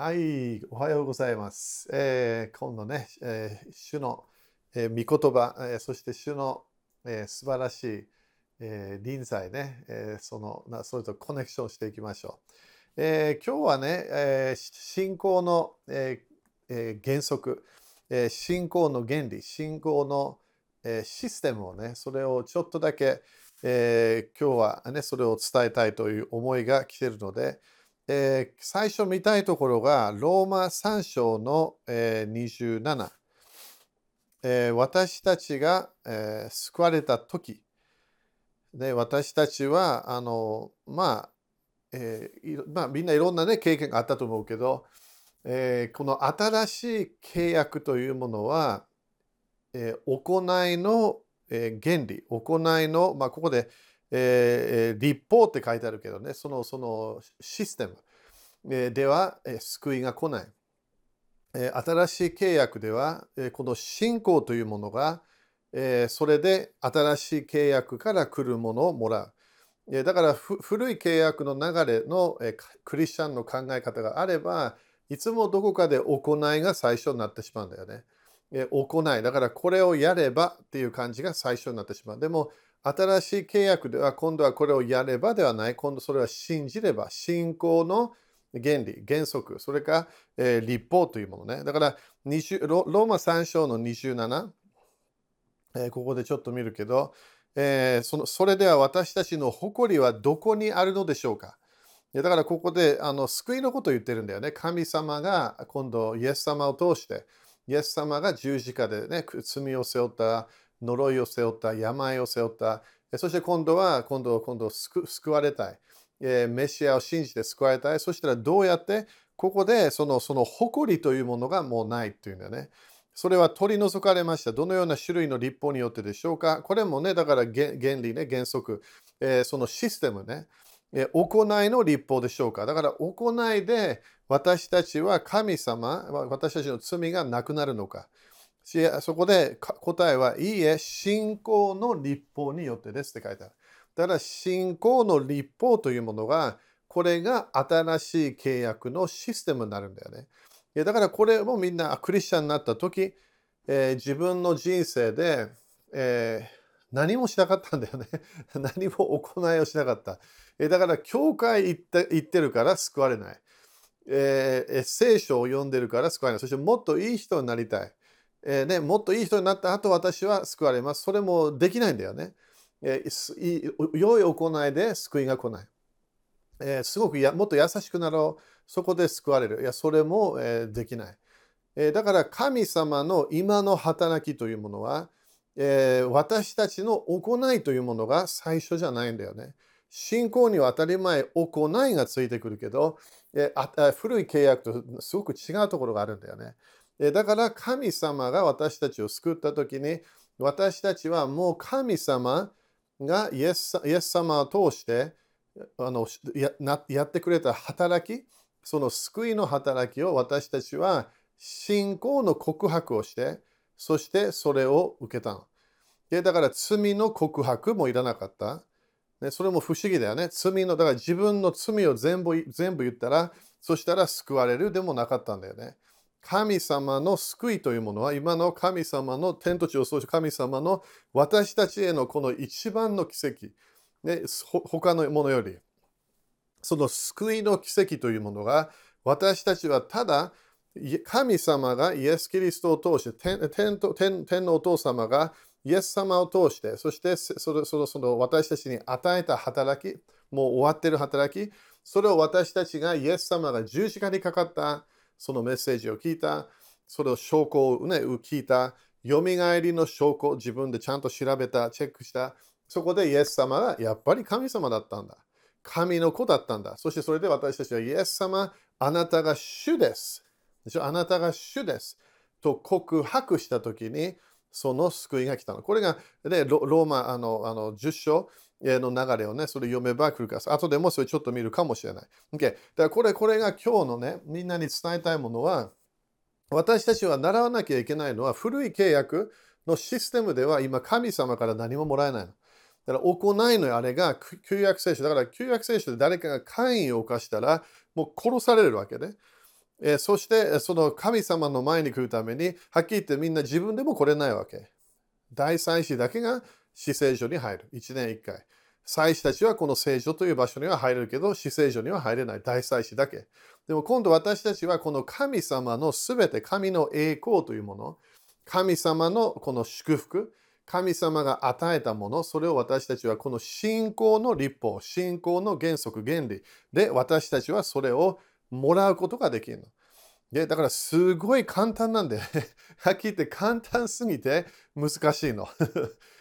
はい、おはようございます。えー、今度ね、えー、主の、えー、御言葉、えー、そして主の、えー、素晴らしい、えー、臨在ね、えー、そのなそれとコネクションしていきましょう。えー、今日はね、えー、信仰の、えーえー、原則、えー、信仰の原理、信仰の、えー、システムをね、それをちょっとだけ、えー、今日はね、それを伝えたいという思いが来ているので、えー、最初見たいところが、ローマ3章の、えー、27、えー、私たちが、えー、救われた時。で私たちはあのまあ、えーまあ、みんないろんな、ね、経験があったと思うけど、えー、この新しい契約というものは、えー、行いの、えー、原理行いの、まあ、ここで、えー、立法って書いてあるけどね、そのそのシステム、では、救いが来ない。新しい契約では、この信仰というものが、それで新しい契約から来るものをもらう。だから古い契約の流れの、クリスチャンの考え方があれば、いつもどこかで行いが最初になってしまうんだよね。行い。だからこれをやればっていう感じが最初になってしまう。でも、新しい契約では今度はこれをやればではない。今度それは信じれば、信仰の原理、原則、それから、えー、立法というものね。だからロ、ローマ3章の27、えー、ここでちょっと見るけど、えー、そのそれでは私たちの誇りはどこにあるのでしょうかだからここであの救いのことを言ってるんだよね。神様が今度イエス様を通して、イエス様が十字架でね、罪を背負った呪いを背負った、病を背負った、そして今度は、今度、今度救われたい。メシアを信じて救われたい。そしたらどうやって、ここでそのその誇りというものがもうないっていうんだよね。それは取り除かれました。どのような種類の立法によってでしょうかこれもね、だから原理ね、原則、えー、そのシステムね、行いの立法でしょうかだから行いで私たちは神様、私たちの罪がなくなるのか。そこで答えは、いいえ、信仰の立法によってですって書いてある。だから信仰の立法というものが、これが新しい契約のシステムになるんだよね。だからこれもみんなクリスチャンになった時、えー、自分の人生で、えー、何もしなかったんだよね。何も行いをしなかった。え、だから教会行って行ってるから救われない、えー。聖書を読んでるから救われない。そしてもっといい人になりたい。えーね、もっといい人になった後私は救われます。それもできないんだよね。えー、良い行いで救いが来ない。えー、すごくやもっと優しくなろう。そこで救われる。いや、それも、えー、できない、えー。だから神様の今の働きというものは、えー、私たちの行いというものが最初じゃないんだよね。信仰には当たり前行いがついてくるけど、えー、古い契約とすごく違うところがあるんだよね。だから神様が私たちを救った時に私たちはもう神様がイエス様を通してあのややってくれた働きその救いの働きを私たちは信仰の告白をしてそしてそれを受けたの。でだから罪の告白もいらなかった。ね、それも不思議だよね。罪の、だから自分の罪を全部全部言ったら、そしたら救われるでもなかったんだよね。神様の救いというものは今の神様の天と地を創る神様の私たちへのこの一番の奇跡、ね、他のものより。その救いの奇跡というものが私たちはただ神様がイエス・キリストを通して天天天のお父様がイエス様を通してそしてそのそのその私たちに与えた働きもう終わっている働きそれを私たちがイエス様が十字架にかかったそのメッセージを聞いた、それを証拠を、ね、聞いた、よみがえりの証拠を、自分でちゃんと調べた、チェックした。そこでイエス様がやっぱり神様だったんだ。神の子だったんだ。そしてそれで私たちはイエス様、あなたが主です。あなたが主です。と告白したときに、その救いが来たの。これが、ね、ローマあのあの10章の流れをね、それ読めば来るから、後でもそれちょっと見るかもしれない。Okay、だからこれ、これが今日のね、みんなに伝えたいものは、私たちは習わなきゃいけないのは、古い契約のシステムでは今、神様から何ももらえないの。だから行いのあれが旧約聖書。だから旧約聖書で誰かが会員を犯したら、もう殺されるわけね。えー、そしてその神様の前に来るために、はっきり言ってみんな自分でも来れないわけ。大祭司だけが死聖所に入る。1年1回。祭司たちはこの聖所という場所には入れるけど、死聖所には入れない。大祭司だけ。でも今度私たちはこの神様のすべて、神の栄光というもの、神様のこの祝福、神様が与えたもの、それを私たちはこの信仰の立法、信仰の原則、原理で私たちはそれをもらうことができるの。でだからすごい簡単なんで、はっきり言って簡単すぎて難しいの。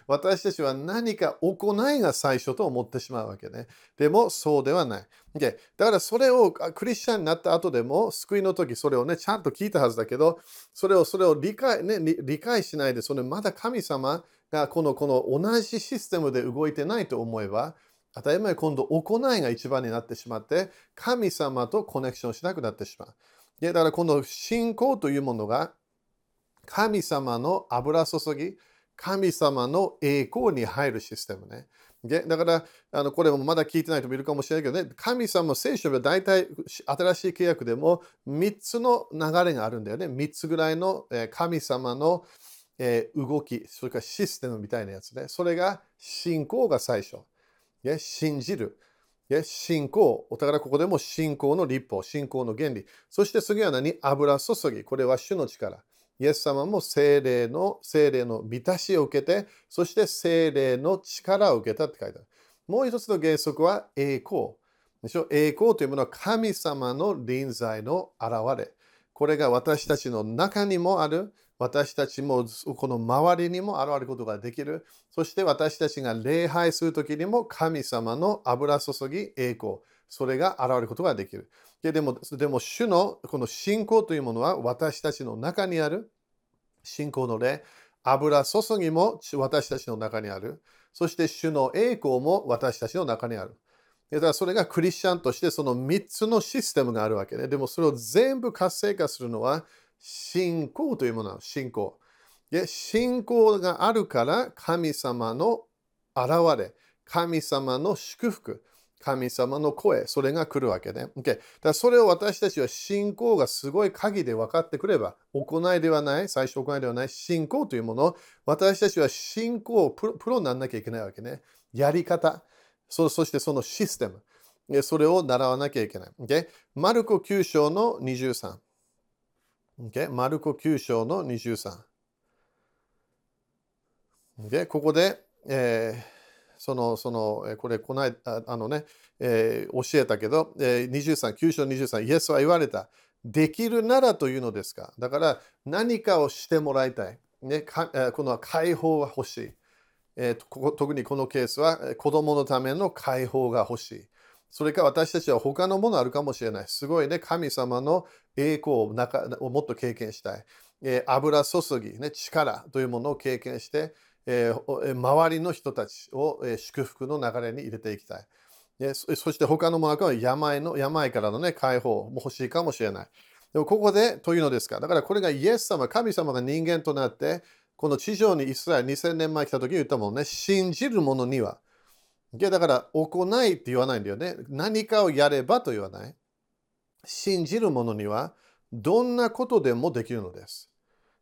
私たちは何か行いが最初と思ってしまうわけね。でもそうではない。でだからそれをクリスチャンになった後でも救いの時それをねちゃんと聞いたはずだけどそれをそれを理解,、ね、理解しないでそれまだ神様がこのこの同じシステムで動いてないと思えば当たり前今度行いが一番になってしまって神様とコネクションしなくなってしまう。でだからこの信仰というものが神様の油注ぎ、神様の栄光に入るシステムね。だからあのこれもまだ聞いてない人もいるかもしれないけどね。神様聖書は大体新しい契約でも3つの流れがあるんだよね。3つぐらいの神様の動きそれからシステムみたいなやつね。それが信仰が最初。信じる。信仰。お互いここでも信仰の立法信仰の原理。そして次は何？油注ぎ。これは主の力。イエス様も精霊の、精霊の満たしを受けて、そして精霊の力を受けたって書いてある。もう一つの原則は栄光。でしょ？栄光というものは神様の臨在の現れ。これが私たちの中にもある。私たちもこの周りにも現れることができる。そして私たちが礼拝するときにも神様の油注ぎ栄光。それが現れることができる。でも、でも主のこの信仰というものは私たちの中にある。信仰の霊、油注ぎも私たちの中にある。そして主の栄光も私たちの中にある。だからそれがクリスチャンとしてその3つのシステムがあるわけね。でもそれを全部活性化するのは信仰というものなの。信仰。信仰があるから神様の現れ、神様の祝福。神様の声、それが来るわけね。Okay、だそれを私たちは信仰がすごい鍵で分かってくれば、行いではない、最初行いではない、信仰というもの、私たちは信仰プロプロにならなきゃいけないわけね。やり方、そそしてそのシステム、それを習わなきゃいけない。Okay、マルコ9章の23。Okay、マルコ9章の23。Okay、ここで、えーその、その、これ、この間、あのね、えー、教えたけど、えー、23、9章23、イエスは言われた。できるならというのですか？だから何かをしてもらいたい。ね、かこの解放が欲しい。えー、ここ特にこのケースは子供のための解放が欲しい。それか私たちは他のものあるかもしれない。すごいね、神様の栄光を中をもっと経験したい。えー、油注ぎ、ね、力というものを経験して、周りの人たちを、祝福の流れに入れていきたい。そして他のものは病の病からの、ね、解放も欲しいかもしれない。でもここでというのですか。だからこれがイエス様、神様が人間となって、この地上にイスラエル2000年前来た時に言ったもんね、信じる者には。だから行いって言わないんだよね。何かをやればと言わない。信じる者にはどんなことでもできるのです。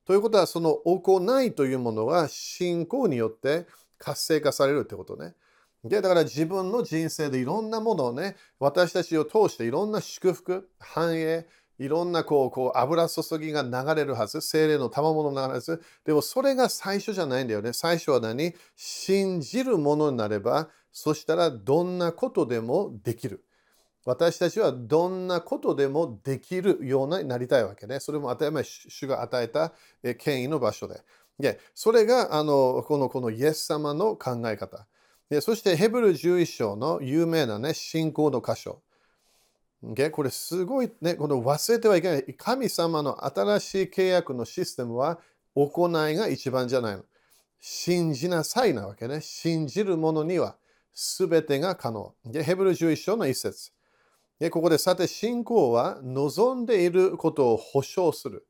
ということは、その行いというものは信仰によって活性化されるってことね。でだから自分の人生でいろんなものをね、私たちを通していろんな祝福、繁栄、いろんなこうこう油注ぎが流れるはず、精霊の賜物が流れるはず。でもそれが最初じゃないんだよね。最初は何？信じるものになれば、そしたらどんなことでもできる。私たちはどんなことでもできるようになりたいわけね。それも当たり前、主が与えた権威の場所で。でそれがあのこのこのイエス様の考え方。でそしてヘブル11章の有名なね、信仰の箇所。でこれすごいね、この忘れてはいけない。神様の新しい契約のシステムは行いが一番じゃないの。信じなさいなわけね。信じる者には全てが可能。でヘブル11章の一節。ここでさて信仰は望んでいることを保証する。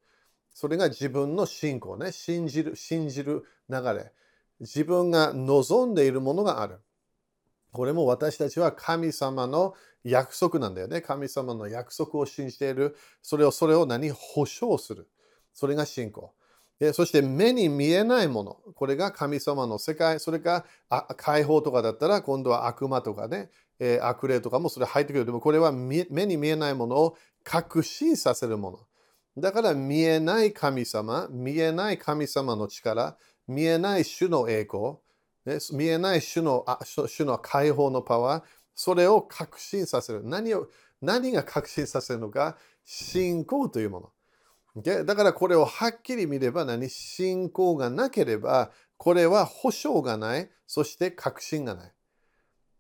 それが自分の信仰ね。信じる、信じる流れ。自分が望んでいるものがある。これも私たちは神様の約束なんだよね。神様の約束を信じている。それを、それを何保証する。それが信仰。でそして目に見えないもの。これが神様の世界。それが解放とかだったら今度は悪魔とかね、えー、悪霊とかもそれ入ってくる。でもこれは目に見えないものを確信させるもの。だから見えない神様、見えない神様の力、見えない主の栄光、ね、見えない主のあ主の解放のパワー、それを確信させる。何を何が確信させるのか、信仰というもの。だからこれをはっきり見れば何？信仰がなければ、これは保証がない、そして確信がない。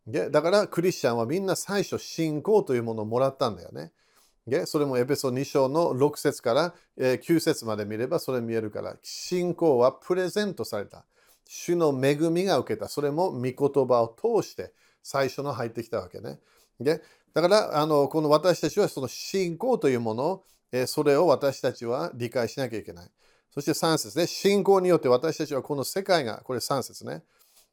だからクリスチャンはみんな最初信仰というものをもらったんだよね。それもエペソ2章の6節から9節まで見ればそれ見えるから、信仰はプレゼントされた。主の恵みが受けた。それも御言葉を通して最初の入ってきたわけね。でだからあのこの私たちはその信仰というものを、それを私たちは理解しなきゃいけない。そして3節ね。信仰によって私たちはこの世界が、これ3節ね。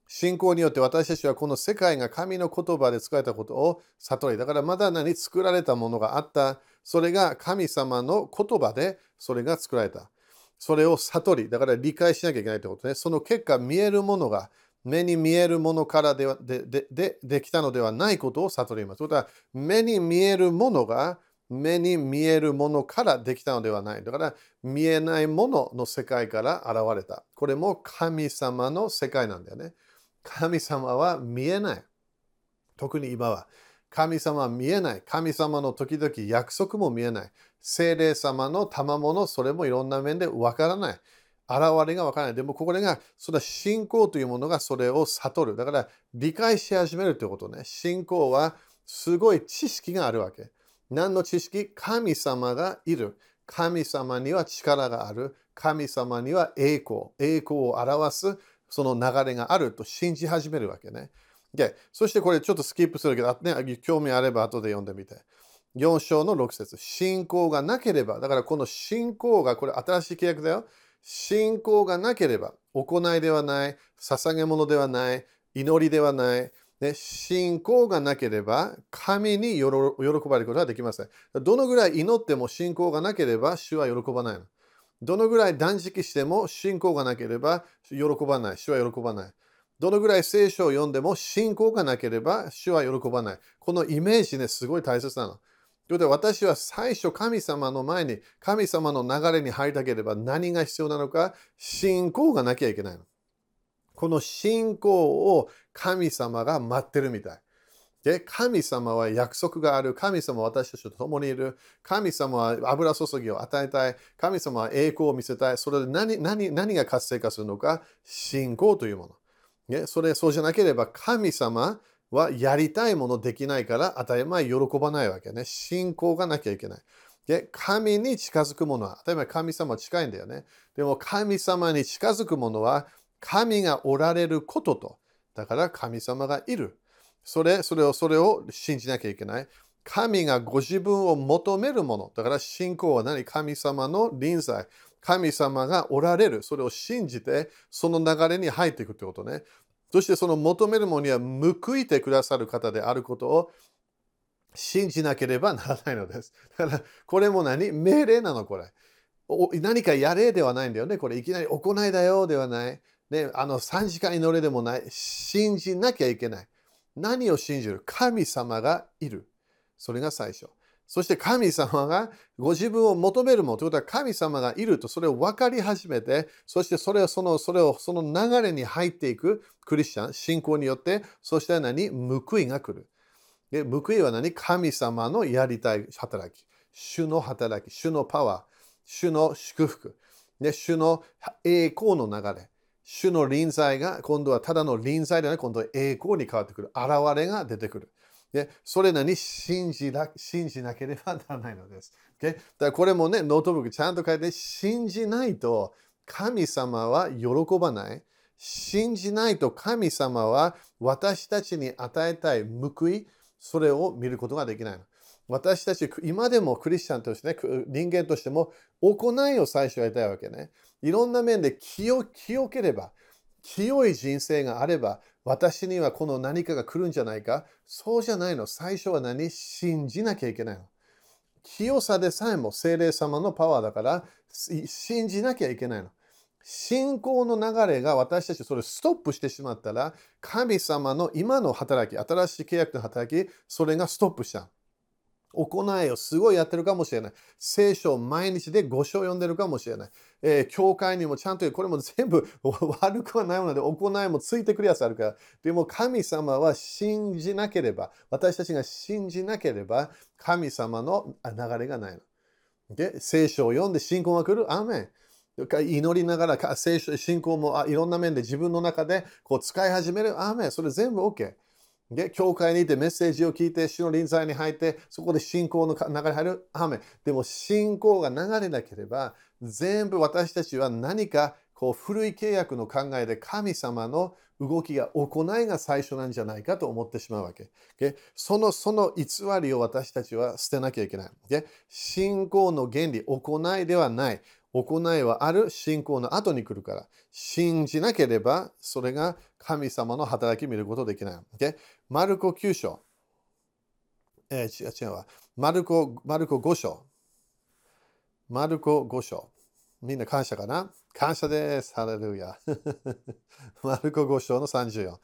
信仰によって私たちはこの世界が神の言葉で使えたことを悟り。だからまだ何作られたものがあった。それが神様の言葉でそれが作られた。それを悟り。だから理解しなきゃいけないってことね。その結果見えるものが目に見えるものからででででできたのではないことを悟ります。ということは目に見えるものが目に見えるものからできたのではない。だから見えないものの世界から現れた。これも神様の世界なんだよね。神様は見えない。特に今は。神様は見えない。神様の時々約束も見えない。精霊様の賜物、それもいろんな面でわからない。現れがわからない。でもこれが、それは信仰というものがそれを悟る。だから理解し始めるということね。信仰はすごい知識があるわけ。何の知識？神様がいる。神様には力がある。神様には栄光。栄光を表すその流れがあると信じ始めるわけね。で、そしてこれちょっとスキップするけど、ね、興味あれば後で読んでみて。4章の6節信仰がなければ、だからこの信仰が、これ新しい契約だよ。信仰がなければ、行いではない、捧げ物ではない、祈りではない、ね、信仰がなければ、神に喜ばれることはできません。どのぐらい祈っても信仰がなければ、主は喜ばないの。どのぐらい断食しても信仰がなければ喜ばない。主は喜ばない。どのぐらい聖書を読んでも信仰がなければ主は喜ばない。このイメージね、すごい大切なの。ということで私は最初神様の前に神様の流れに入りたければ何が必要なのか信仰がなきゃいけないの。この信仰を神様が待ってるみたい。で、神様は約束がある。神様は私たちと共にいる。神様は油注ぎを与えたい。神様は栄光を見せたい。それで何何何が活性化するのか？信仰というもの。ね、それ、そうじゃなければ神様はやりたいものできないから当たり前喜ばないわけね。信仰がなきゃいけない。で、神に近づくものは、当たり前神様は近いんだよね。でも神様に近づくものは神がおられることと。だから神様がいる。それ、それを、それを信じなきゃいけない。神がご自分を求めるもの。だから信仰は何？神様の臨在。神様がおられる。それを信じて、その流れに入っていくということね。そしてその求めるものには報いてくださる方であることを信じなければならないのです。だから、これも何？命令なのこれ。何かやれではないんだよね。これいきなり行いだよではない。ね、あの3時間祈れでもない。信じなきゃいけない。何を信じる神様がいる。それが最初。そして神様がご自分を求めるものということは神様がいるとそれを分かり始めて、そしてそれをそのそれをその流れに入っていくクリスチャン、信仰によって、そして何？報いが来る。で報いは何？神様のやりたい働き。主の働き、主のパワー、主の祝福、で主の栄光の流れ。主の臨在が今度はただの臨在ではなく今度は栄光に変わってくる。現れが出てくる。でそれなりに信じな信じなければならないのです。だからこれもね、ノートブックちゃんと書いて、信じないと神様は喜ばない。信じないと神様は私たちに与えたい報い、それを見ることができないの。私たち、今でもクリスチャンとしてね、人間としても行いを最初やりたいわけね。いろんな面で清清ければ、清い人生があれば、私にはこの何かが来るんじゃないか？そうじゃないの。最初は何？信じなきゃいけないの。清さでさえも精霊様のパワーだから信じなきゃいけないの。信仰の流れが私たちそれストップしてしまったら神様の今の働き、新しい契約の働き、それがストップした。行いをすごいやってるかもしれない。聖書を毎日で5章読んでるかもしれない。えー、教会にもちゃんと、これも全部悪くはないので、行いもついてくるやつあるから。でも神様は信じなければ、私たちが信じなければ、神様の流れがないの。で、聖書を読んで信仰が来るアーメン。祈りながら聖書信仰もいろんな面で自分の中でこう使い始める。アーメン。それ全部 OK。で、教会にいてメッセージを聞いて、主の臨在に入って、そこで信仰の流れ入る。アメでも信仰が流れなければ、全部私たちは何かこう古い契約の考えで神様の動きが行いが最初なんじゃないかと思ってしまうわけ。そのその偽りを私たちは捨てなきゃいけない。信仰の原理、行いではない。行いはある信仰の後に来るから。信じなければ、それが神様の働き見ることできない。Okay? マルコ9章。えー、違う違うわ。マルコ、マルコ5章。マルコ5章。みんな感謝かな？感謝です。ハレルヤ。マルコ5章の34。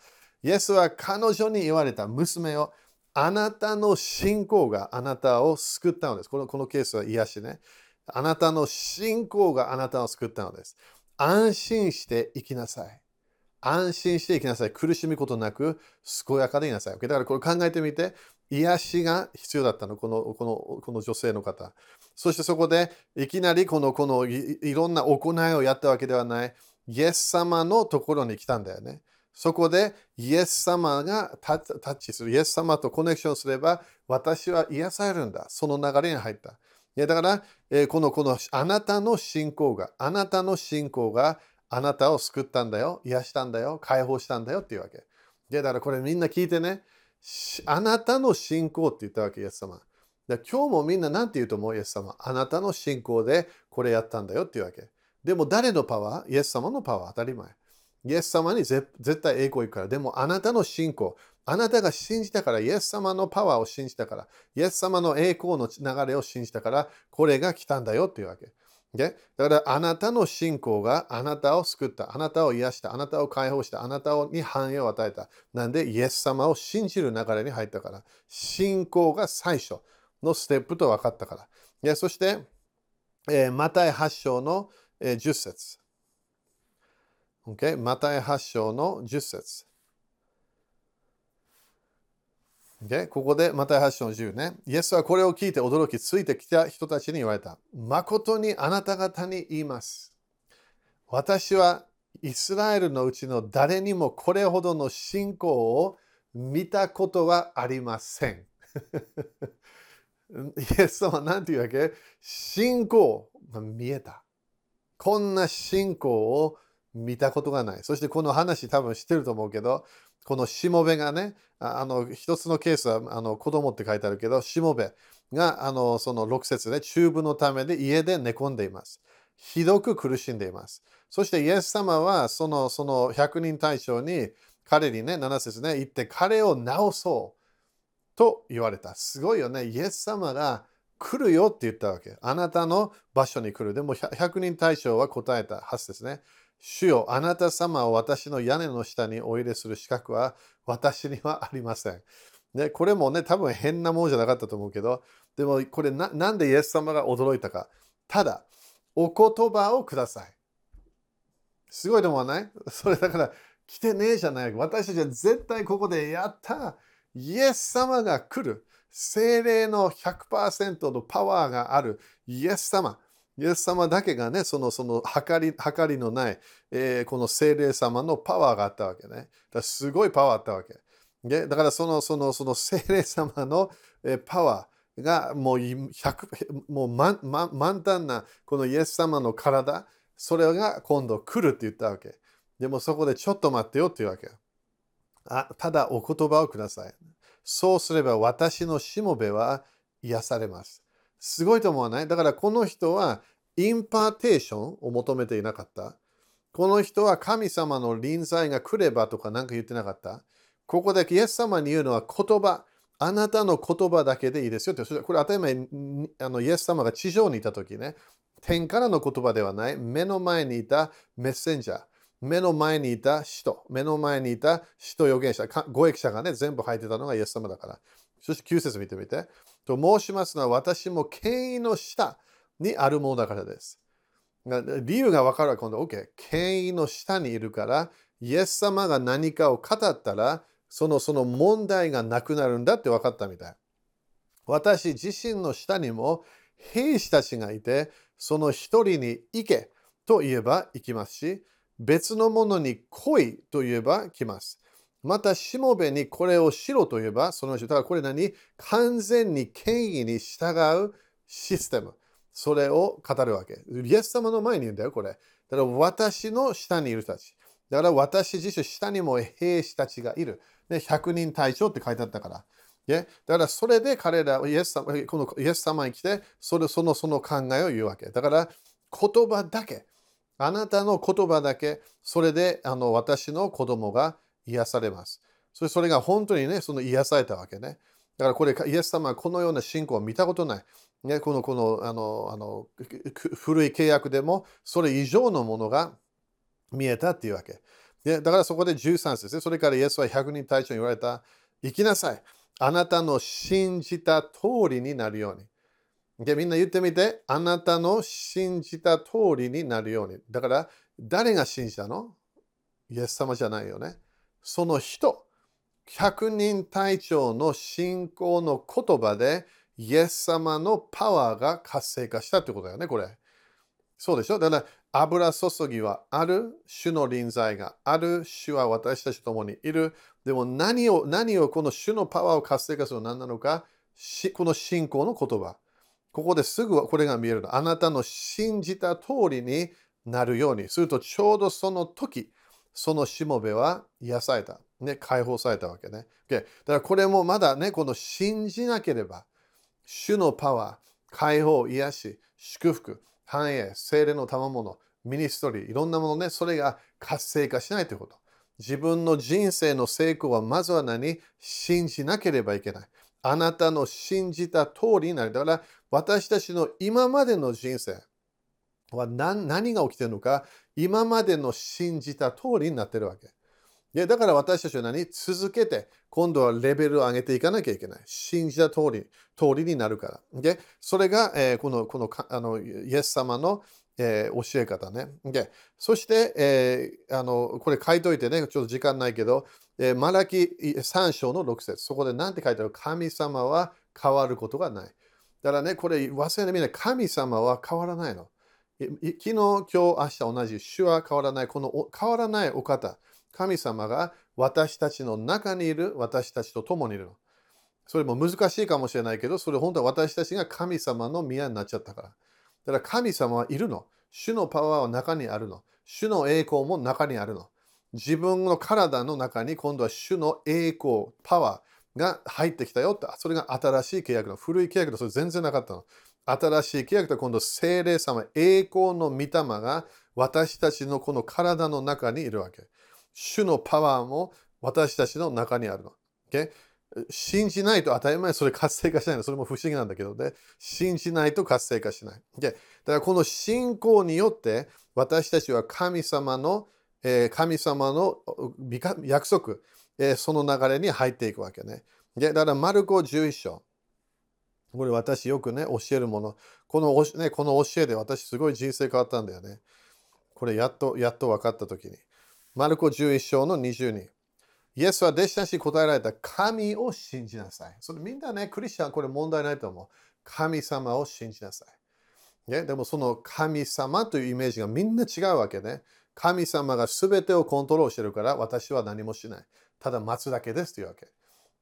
イエスは彼女に言われた娘を、あなたの信仰があなたを救ったのです。このこのケースは癒しね。あなたの信仰があなたを救ったのです。安心して生きなさい。安心して生きなさい。苦しむことなく、健やかでいなさい。だからこれ考えてみて、癒しが必要だったの、このこのこの女性の方。そしてそこで、いきなりこのこのいろんな行いをやったわけではない。イエス様のところに来たんだよね。そこでイエス様がタッチする。イエス様とコネクションすれば、私は癒されるんだ。その流れに入った。いやだから、えー、このこのあなたの信仰が、あなたの信仰があなたを救ったんだよ、癒したんだよ、解放したんだよっていうわけ。いやだからこれみんな聞いてね、あなたの信仰って言ったわけ、イエス様。今日もみんな何て言うと思う、イエス様。あなたの信仰でこれやったんだよっていうわけ。でも誰のパワー？イエス様のパワー当たり前。イエス様に絶対栄光いくから。でもあなたの信仰、あなたが信じたから、イエス様のパワーを信じたから、イエス様の栄光の流れを信じたから、これが来たんだよっていうわけ。だからあなたの信仰があなたを救った、あなたを癒した、あなたを解放した、あなたに繁栄を与えた。なんでイエス様を信じる流れに入ったから。信仰が最初のステップと分かったから。そして、えー、マタイ8章の、えー、10節。Okay? マタイ8章の10節。Okay? ここでまた8章の10ね。イエスはこれを聞いて驚き、ついてきた人たちに言われた。誠にあなた方に言います。私はイスラエルのうちの誰にもこれほどの信仰を見たことはありません。イエス様は何て言うわけ？信仰が見えた。こんな信仰を見たことがない。そしてこの話多分知ってると思うけど、このしもべがね、あの一つのケースはあの子供って書いてあるけど、しもべがあのその6節で中部のためで家で寝込んでいます。ひどく苦しんでいます。そしてイエス様はそのその100人対象に彼にね、7節ね、行って彼を治そうと言われた。すごいよね。イエス様が来るよって言ったわけ。あなたの場所に来る。でも100人対象は答えたはずですね。主よ、あなた様を私の屋根の下にお入れする資格は私にはありません。ね、これもね、多分変なものじゃなかったと思うけど、でもこれななんでイエス様が驚いたか。ただ、お言葉をください。すごいと思わない？それだから、来てねえじゃない。私たちは絶対ここでやった。イエス様が来る。精霊の100%のパワーがある。イエス様。イエス様だけがね、その、その、計り、計りのない、えー、この精霊様のパワーがあったわけね。だすごいパワーあったわけ。でだからその、その、その精霊様の、えー、パワーがもう100、もう満満満タンなこのイエス様の体、それが今度来るって言ったわけ。でもそこでちょっと待ってよって言うわけ。あただお言葉をください。そうすれば私のしもべは癒されます。すごいと思わない？だからこの人は impartation を求めていなかった。この人は神様の臨在が来ればとか何か言ってなかったここだけイエス様に言うのは言葉。あなたの言葉だけでいいですよって。これ当たり前あのイエス様が地上にいた時ね。天からの言葉ではない。目の前にいたメッセンジャー。目の前にいた人。目の前にいた人預言者。語益者がね、全部入ってたのがイエス様だから。そして9節見てみて。と申しますのは私も権威の下にあるものだからです。理由が分かるわ今度、OK。権威の下にいるから、イエス様が何かを語ったら、そのその問題がなくなるんだって分かったみたい。私自身の下にも兵士たちがいて、その一人に行けと言えば行きますし、別のものに来いと言えば来ます。また、しもべにこれをしろと言えば、その人、だからこれ何？完全に権威に従うシステム。それを語るわけ。イエス様の前にいるんだよ、これ。だから私の下にいる人たち。だから私自身下にも兵士たちがいる。で、100人隊長って書いてあったから。だからそれで彼らイエス様、このイエス様に来て、それそのその考えを言うわけ。だから言葉だけ。あなたの言葉だけ、それであの私の子供が癒されます。それそれが本当にね、その癒されたわけね。だからこれ、イエス様はこのような信仰を見たことない。ね、このこのあのあの古い契約でもそれ以上のものが見えたっていうわけ。でだからそこで13節ね。それからイエスは100人隊長に言われた。行きなさい。あなたの信じた通りになるように。で、みんな言ってみて。あなたの信じた通りになるように。だから、誰が信じたの？イエス様じゃないよね。その人。100人隊長の信仰の言葉で、イエス様のパワーが活性化したってことだよね、これ。そうでしょ？だから、油注ぎはある、主の臨在がある、主は私たちと共にいる。でも何を、何をこの主のパワーを活性化するのは何なのか、この信仰の言葉。ここですぐこれが見えるの。あなたの信じた通りになるようにすると、ちょうどその時、そのしもべは癒された。ね、解放されたわけね。だからこれもまだね、この信じなければ、主のパワー、解放、癒し、祝福、繁栄、精霊の賜物、ミニストリー、いろんなものね、それが活性化しないということ。自分の人生の成功はまずは何？信じなければいけない。あなたの信じた通りになる。だから私たちの今までの人生は何が起きてるのか、今までの信じた通りになってるわけ。でだから私たちは何？続けて、今度はレベルを上げていかなきゃいけない。信じた通り通りになるから。でそれが、えー、このこのあのイエス様の、えー、教え方ね。でそして、えー、あのこれ書いといてね、ちょっと時間ないけど、えー、マラキ3章の6節そこで何て書いてある？神様は変わることがない。だからね、これ忘れないみんな神様は変わらないの。昨日、今日、明日同じ。主は変わらない。この変わらないお方。神様が私たちの中にいる私たちと共にいるの。それも難しいかもしれないけど、それ本当は私たちが神様の宮になっちゃったから。だから神様はいるの。主のパワーは中にあるの。主の栄光も中にあるの。自分の体の中に今度は主の栄光、パワーが入ってきたよって、それが新しい契約の。古い契約だそれ全然なかったの。新しい契約と今度精霊様、栄光の御霊が私たちのこの体の中にいるわけ。主のパワーも私たちの中にあるの。Okay? 信じないと当たり前それ活性化しないの。それも不思議なんだけどね。信じないと活性化しない。Okay? だからこの信仰によって私たちは神様の、えー、神様の約束、えー、その流れに入っていくわけね。だからマルコ11章。これ私よくね、教えるもの。この,、ね、この教えで私すごい人生変わったんだよね。これやっと、やっと分かったときに。マルコ11章の22。イエスは弟子たちに答えられた神を信じなさい。それみんなね、クリスチャンこれ問題ないと思う。神様を信じなさい。ね、でもその神様というイメージがみんな違うわけね。神様が全てをコントロールしてるから私は何もしない。ただ待つだけですというわけ。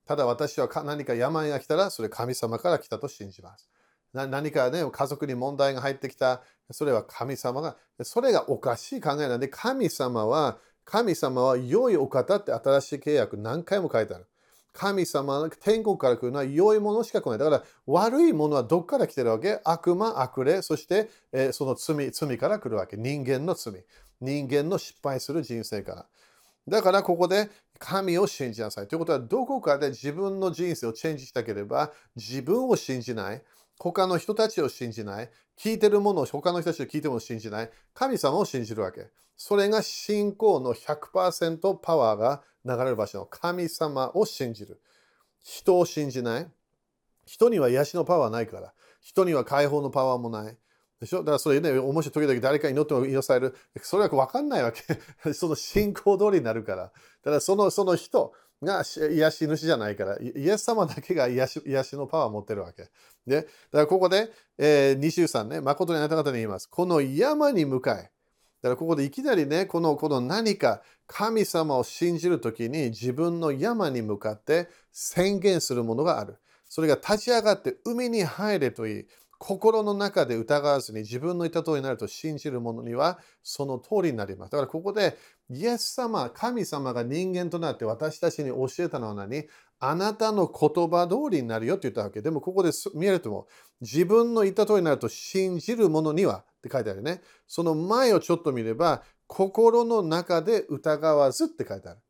ただ私は何か病が来たらそれ神様から来たと信じます。何かね、家族に問題が入ってきた。それは神様が、それがおかしい考えなんで、神様は神様は良いお方って新しい契約何回も書いてある。神様は、天国から来るのは良いものしか来ない。だから悪いものはどっから来てるわけ？悪魔、悪霊、そして、えー、その罪罪から来るわけ。人間の罪。人間の失敗する人生から。だからここで神を信じなさい。ということは、どこかで自分の人生をチェンジしたければ、自分を信じない。他の人たちを信じない。聞いてるものを他の人たちを聞いても信じない。神様を信じるわけ。それが信仰の100%パワーが流れる場所の神様を信じる。人を信じない。人には癒しのパワーないから。人には解放のパワーもない。でしょ？だからそれね、面白い時々誰か祈っても祈される。それは分かんないわけ。その信仰通りになるから。だからそのその人が癒し主じゃないから、イエス様だけが癒し癒しのパワーを持ってるわけ。で、だからここで、えー、23ね、誠にあなた方に言います。この山に向かい。だからここでいきなりね、このこの何か神様を信じるときに自分の山に向かって宣言するものがある。それが立ち上がって海に入れといい。心の中で疑わずに自分の言った通りになると信じる者にはその通りになります。だからここでイエス様、神様が人間となって私たちに教えたのは何？あなたの言葉通りになるよって言ったわけ。でもここで見えるとも自分の言った通りになると信じる者にはって書いてあるね。その前をちょっと見れば心の中で疑わずって書いてある。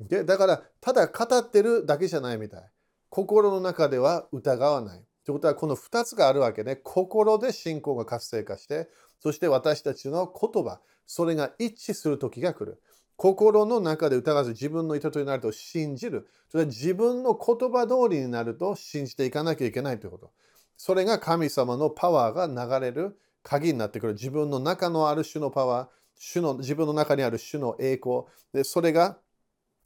でだからただ語ってるだけじゃないみたい。心の中では疑わない。ということは、この2つがあるわけで、心で信仰が活性化して、そして私たちの言葉、それが一致する時が来る。心の中で疑わず自分の意図となると信じる。それは自分の言葉通りになると信じていかなきゃいけないということ。それが神様のパワーが流れる鍵になってくる。自分の中のある種のパワー、主の自分の中にある主の栄光。でそれが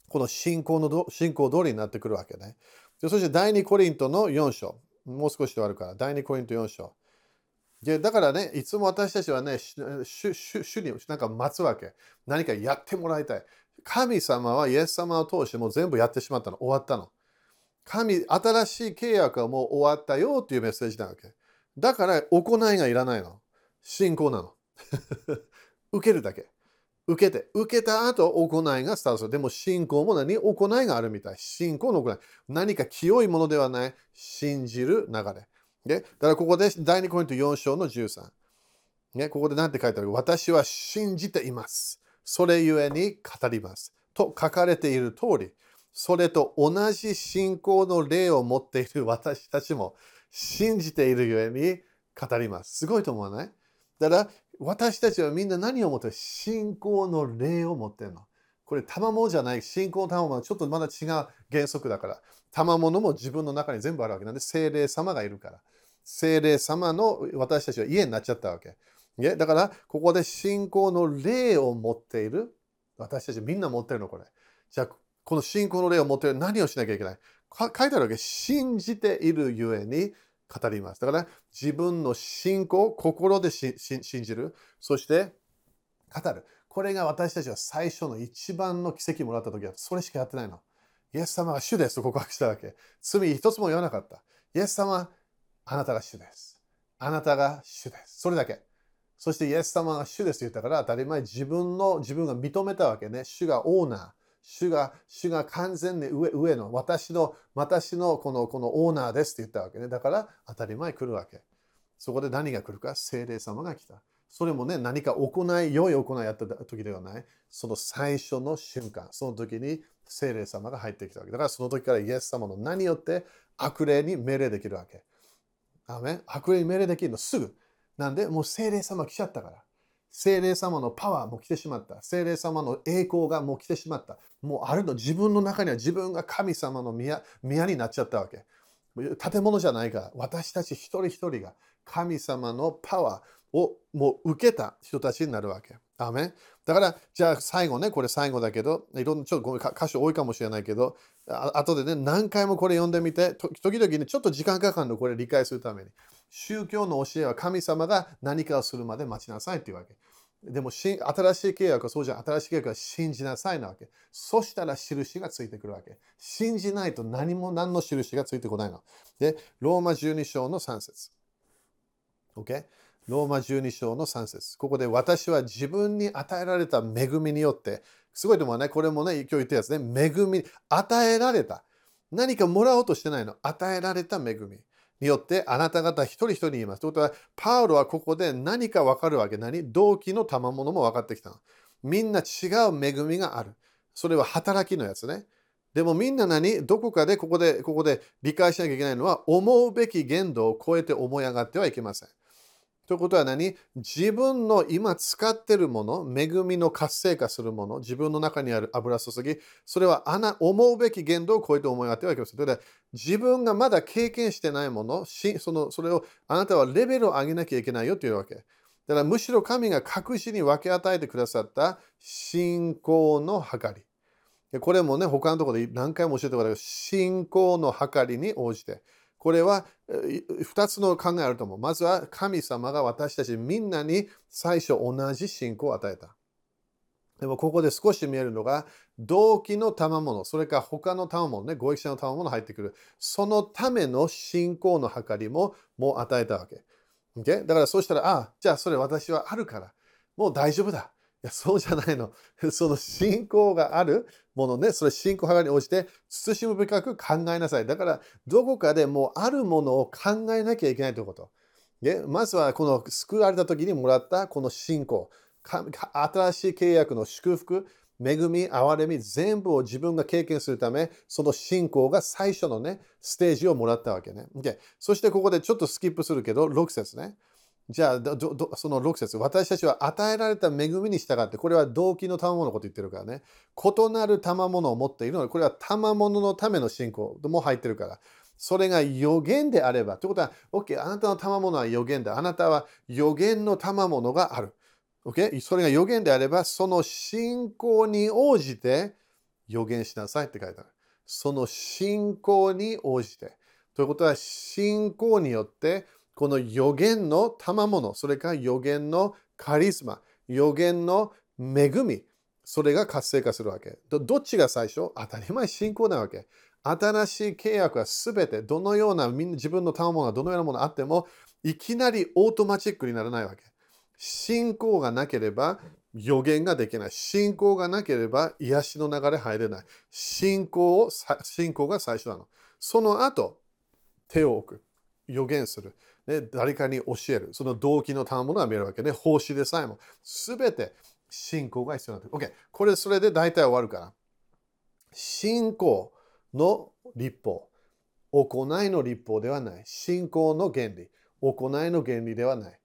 この信仰の信仰通りになってくるわけね。でそして第2コリントの4章。もう少しで終わるから。第2コリント4章。でだからね、いつも私たちはね、主になんか待つわけ。何かやってもらいたい。神様はイエス様を通してもう全部やってしまったの。終わったの。神、新しい契約はもう終わったよっていうメッセージなわけ。だから行いがいらないの。信仰なの。受けるだけ。受けて、受けた後行いがスタートする。でも信仰も何？行いがあるみたい。信仰の行い。何か清いものではない。信じる流れ。で、だからここで第2コイント4章の13。ね、ここで何て書いてある？私は信じています。それゆえに語ります。と書かれている通り、それと同じ信仰の霊を持っている私たちも信じているゆえに語ります。すごいと思わない？だから私たちはみんな何を持ってる？信仰の霊を持ってるの。これ、賜物じゃない、信仰の賜物はちょっとまだ違う原則だから。賜物も自分の中に全部あるわけなんで、精霊様がいるから。精霊様の私たちは家になっちゃったわけ。だから、ここで信仰の霊を持っている。私たちみんな持ってるの、これ。じゃあ、この信仰の霊を持っている何をしなきゃいけない？書いてあるわけ。信じているゆえに語ります。だから自分の信仰、心で信じる、そして語る。これが私たちは最初の一番の奇跡もらった時はそれしかやってないの。イエス様は主ですと告白したわけ。罪一つも言わなかった。イエス様、あなたが主です。あなたが主です。それだけ。そしてイエス様が主ですと言ったから当たり前自分の自分が認めたわけね。主がオーナー。主が、主が完全に上上の、私の、私のこのこのオーナーですって言ったわけね。だから当たり前来るわけ。そこで何が来るか、精霊様が来た。それもね、何か行い、良い行いやった時ではない。その最初の瞬間、その時に精霊様が入ってきたわけ。だからその時からイエス様の何によって悪霊に命令できるわけ。アメ悪霊に命令できるのすぐ。なんで、もう精霊様来ちゃったから。精霊様のパワーも来てしまった。精霊様の栄光がもう来てしまった。もうあるの、自分の中には自分が神様の宮になっちゃったわけ。建物じゃないから、私たち一人一人が神様のパワーをもう受けた人たちになるわけ。アメだから、じゃあ最後ね、これ最後だけど、いろんな、ちょっとごめん、箇所多いかもしれないけど、あ後でね、何回もこれ読んでみて、時々ね、ちょっと時間かかるの、これ理解するために。宗教の教えは神様が何かをするまで待ちなさいっていうわけ。でも新しい契約はそうじゃん。新しい契約は信じなさいなわけ。そしたら印がついてくるわけ。信じないと何も何の印がついてこないの。で、ローマ12章の3節 OK? ローマ12章の3節ここで私は自分に与えられた恵みによって、すごいと思うね。これもね、今日言ったやつね。恵み、与えられた。何かもらおうとしてないの。与えられた恵みによってあなた方一人一人言います。ということは、パウロはここで何か分かるわけ。何？動機の賜物も分かってきたの。みんな違う恵みがある。それは働きのやつね。でもみんな何？どこかでここでここで理解しなきゃいけないのは思うべき限度を超えて思い上がってはいけません。ということは何？自分の今使っているもの、恵みの活性化するもの、自分の中にある油注ぎ、それは思うべき限度を超えて思いがってはいけません。ということで、自分がまだ経験してないもの、そのそれをあなたはレベルを上げなきゃいけないよというわけ。だからむしろ神が確実に分け与えてくださった信仰の計り。これもね、他のところで何回も教えてもらうけど、信仰の計りに応じて。これは2つの考えあると思う。まずは神様が私たちみんなに最初同じ信仰を与えた。でもここで少し見えるのが動機の賜物、それから他の賜物ね、ご益者の賜物入ってくる。そのための信仰の計りももう与えたわけ。o だからそうしたら、ああ、じゃあそれ私はあるから、もう大丈夫だ。や、そうじゃないの。その信仰があるものね、それ信仰派に応じて、慎む深く考えなさい。だから、どこかでもうあるものを考えなきゃいけないということ。でまずは、この救われた時にもらったこの信仰。新しい契約の祝福、恵み、憐れみ、全部を自分が経験するため、その信仰が最初のね、ステージをもらったわけね。Okay、そしてここでちょっとスキップするけど、6節ね。じゃあその6節私たちは与えられた恵みに従って、これは動機の賜物のこと言ってるからね。異なる賜物を持っているので、これは賜物のための信仰も入ってるから。それが予言であれば。ということは、OK、あなたの賜物は予言だ。あなたは予言の賜物がある。OK? それが予言であれば、その信仰に応じて予言しなさいって書いてある。その信仰に応じて。ということは、信仰によってこの予言の賜物、それから予言のカリスマ、予言の恵み、それが活性化するわけ。どっちが最初？当たり前信仰なわけ。新しい契約はすべて、どのような自分の賜物がどのようなものがあっても、いきなりオートマチックにならないわけ。信仰がなければ予言ができない。信仰がなければ癒しの流れ入れない。信仰を信仰が最初なの。その後、手を置く。予言する。ね、誰かに教える。その動機の賜物が見えるわけね。奉仕でさえも。すべて信仰が必要になってくる。OK。これ、それで大体終わるから。信仰の律法。行いの立法ではない。信仰の原理。行いの原理ではない。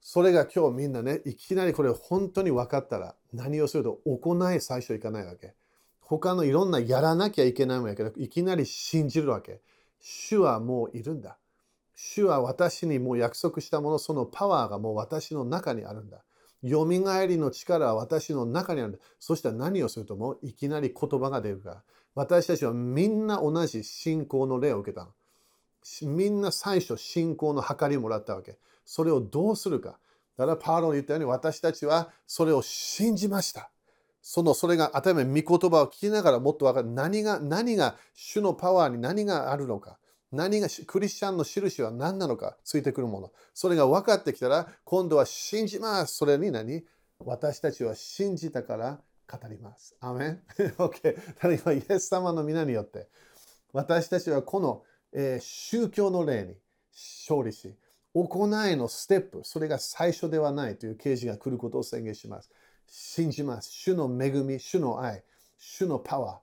それが今日みんなね、いきなりこれ本当に分かったら何をすると行い最初いかないわけ。他のいろんなやらなきゃいけないもんやけど、いきなり信じるわけ。主はもういるんだ。主は私にもう約束したもの、そのパワーがもう私の中にあるんだ。よみがえりの力は私の中にあるんだ。そしたら何をするともう？いきなり言葉が出るから。私たちはみんな同じ信仰の霊を受けたの。みんな最初信仰の計りをもらったわけ。それをどうするか。だからパウロの言ったように私たちはそれを信じました。そのそれが当たり前御言葉を聞きながらもっと分かる。何が、何が主のパワーに何があるのか。何がクリスチャンの印は何なのかついてくるもの。それが分かってきたら、今度は信じます。それに何？私たちは信じたから語ります。アメン ?OK。だから今、イエス様の皆によって、私たちはこの、えー、宗教の例に勝利し、行いのステップ、それが最初ではないという啓示が来ることを宣言します。信じます。主の恵み、主の愛、主のパワー、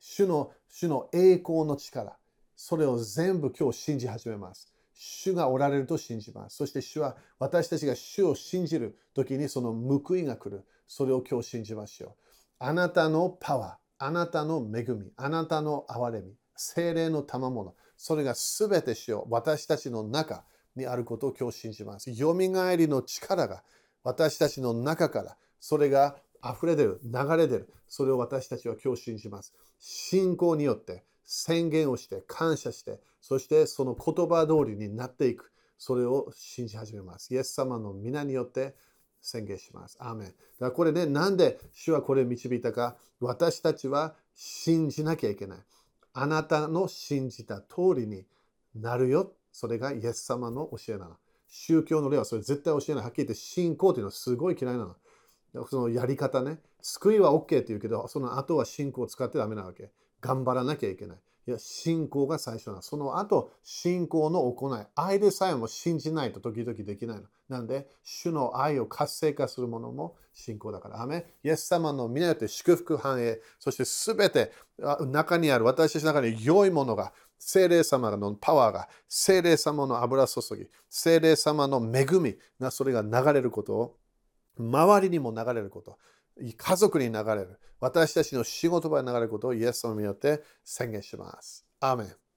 主の主の栄光の力。それを全部今日信じ始めます。主がおられると信じます。そして主は私たちが主を信じる時にその報いが来る。それを今日信じましょう。あなたのパワー、あなたの恵み、あなたの憐れみ、精霊の賜物、それが全て主よ私たちの中にあることを今日信じます。よみがえりの力が私たちの中からそれが溢れ出る、流れ出る。それを私たちは今日信じます。信仰によって宣言をして感謝してそしてその言葉通りになっていく。それを信じ始めます。イエス様の皆によって宣言します。アーメン。だからこれねなんで主はこれを導いたか。私たちは信じなきゃいけない。あなたの信じた通りになるよ。それがイエス様の教えなの。宗教の例はそれ絶対教えない。はっきり言って信仰っていうのはすごい嫌いなの。そのやり方ね。救いは OK って言うけどその後は信仰を使ってダメなわけ。頑張らなきゃいけない。いや、信仰が最初な。その後、信仰の行い。愛でさえも信じないと時々できないの。なんで、主の愛を活性化するものも信仰だから。アメイエス様の皆によって祝福繁栄、そしてすべて中にある私たちの中に良いものが、精霊様のパワーが、精霊様の油注ぎ、精霊様の恵みがそれが流れることを、周りにも流れること、家族に流れる、私たちの仕事場に流れることをイエス様によって宣言します。アーメン